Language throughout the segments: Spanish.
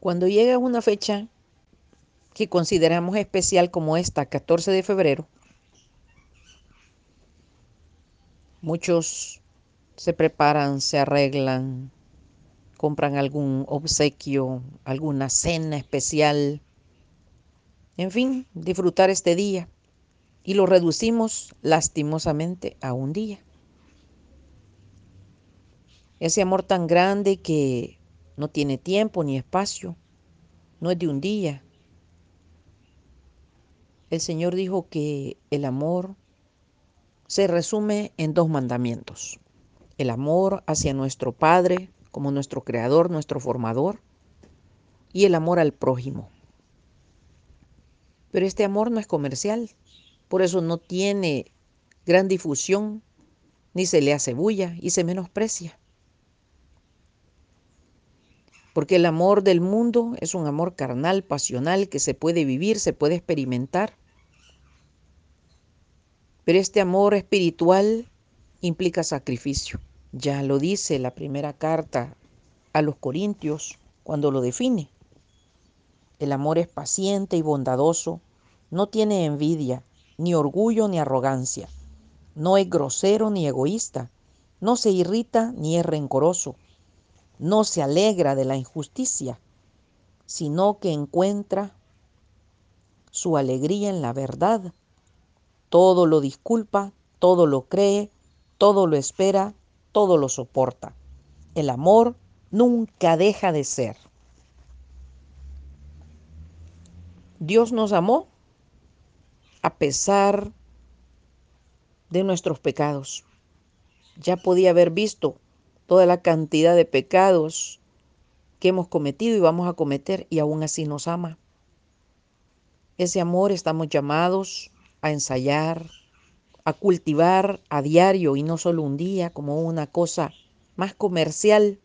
Cuando llega una fecha que consideramos especial como esta, 14 de febrero, muchos se preparan, se arreglan, compran algún obsequio, alguna cena especial, en fin, disfrutar este día y lo reducimos lastimosamente a un día. Ese amor tan grande que no tiene tiempo ni espacio, no es de un día. El Señor dijo que el amor se resume en dos mandamientos. El amor hacia nuestro Padre como nuestro Creador, nuestro Formador, y el amor al prójimo. Pero este amor no es comercial, por eso no tiene gran difusión, ni se le hace bulla y se menosprecia. Porque el amor del mundo es un amor carnal, pasional, que se puede vivir, se puede experimentar. Pero este amor espiritual implica sacrificio. Ya lo dice la primera carta a los Corintios cuando lo define. El amor es paciente y bondadoso, no tiene envidia, ni orgullo ni arrogancia. No es grosero ni egoísta. No se irrita ni es rencoroso. No se alegra de la injusticia, sino que encuentra su alegría en la verdad. Todo lo disculpa, todo lo cree, todo lo espera, todo lo soporta. El amor nunca deja de ser. Dios nos amó a pesar de nuestros pecados. Ya podía haber visto toda la cantidad de pecados que hemos cometido y vamos a cometer y aún así nos ama. Ese amor estamos llamados a ensayar, a cultivar a diario y no solo un día como una cosa más comercial.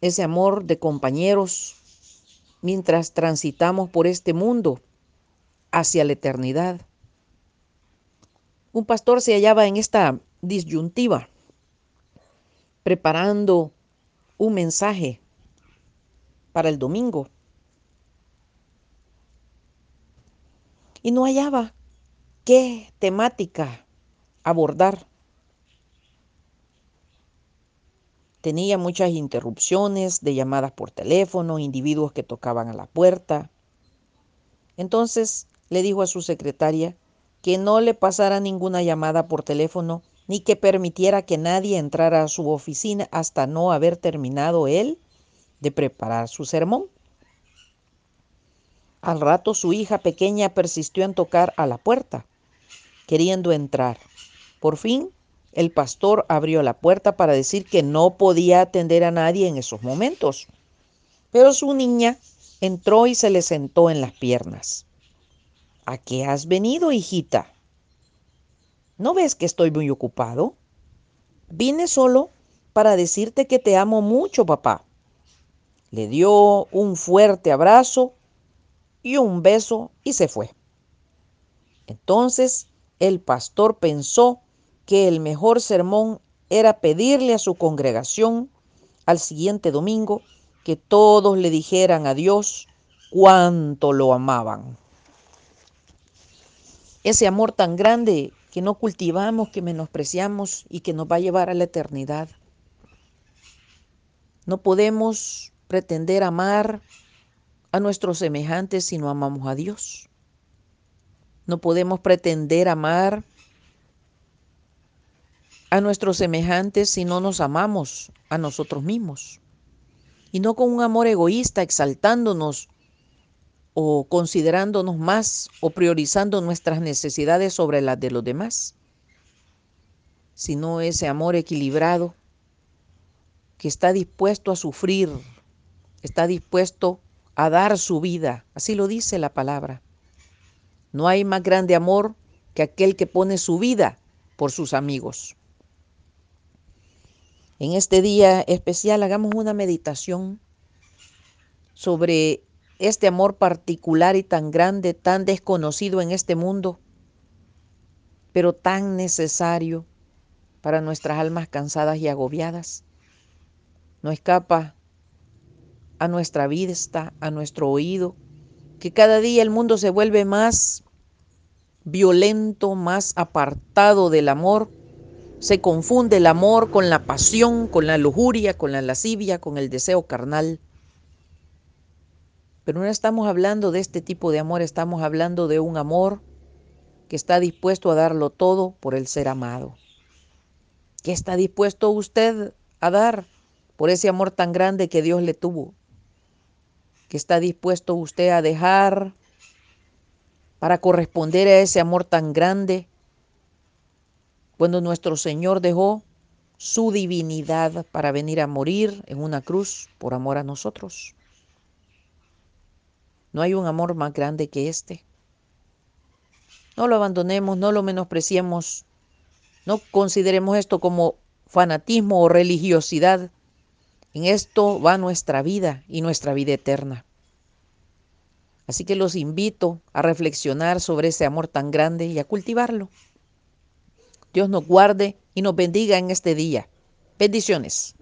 Ese amor de compañeros mientras transitamos por este mundo hacia la eternidad. Un pastor se hallaba en esta disyuntiva, preparando un mensaje para el domingo. Y no hallaba qué temática abordar. Tenía muchas interrupciones de llamadas por teléfono, individuos que tocaban a la puerta. Entonces le dijo a su secretaria que no le pasara ninguna llamada por teléfono ni que permitiera que nadie entrara a su oficina hasta no haber terminado él de preparar su sermón. Al rato su hija pequeña persistió en tocar a la puerta, queriendo entrar. Por fin el pastor abrió la puerta para decir que no podía atender a nadie en esos momentos. Pero su niña entró y se le sentó en las piernas. ¿A qué has venido, hijita? ¿No ves que estoy muy ocupado? Vine solo para decirte que te amo mucho, papá. Le dio un fuerte abrazo y un beso y se fue. Entonces el pastor pensó que el mejor sermón era pedirle a su congregación al siguiente domingo que todos le dijeran a Dios cuánto lo amaban ese amor tan grande que no cultivamos, que menospreciamos y que nos va a llevar a la eternidad. No podemos pretender amar a nuestros semejantes si no amamos a Dios. No podemos pretender amar a nuestros semejantes si no nos amamos a nosotros mismos. Y no con un amor egoísta, exaltándonos o considerándonos más o priorizando nuestras necesidades sobre las de los demás, sino ese amor equilibrado que está dispuesto a sufrir, está dispuesto a dar su vida, así lo dice la palabra. No hay más grande amor que aquel que pone su vida por sus amigos. En este día especial hagamos una meditación sobre este amor particular y tan grande, tan desconocido en este mundo, pero tan necesario para nuestras almas cansadas y agobiadas. No escapa a nuestra vista, a nuestro oído, que cada día el mundo se vuelve más violento, más apartado del amor. Se confunde el amor con la pasión, con la lujuria, con la lascivia, con el deseo carnal. Pero no estamos hablando de este tipo de amor, estamos hablando de un amor que está dispuesto a darlo todo por el ser amado. ¿Qué está dispuesto usted a dar por ese amor tan grande que Dios le tuvo? ¿Qué está dispuesto usted a dejar para corresponder a ese amor tan grande cuando nuestro Señor dejó su divinidad para venir a morir en una cruz por amor a nosotros? No hay un amor más grande que este. No lo abandonemos, no lo menospreciemos, no consideremos esto como fanatismo o religiosidad. En esto va nuestra vida y nuestra vida eterna. Así que los invito a reflexionar sobre ese amor tan grande y a cultivarlo. Dios nos guarde y nos bendiga en este día. Bendiciones.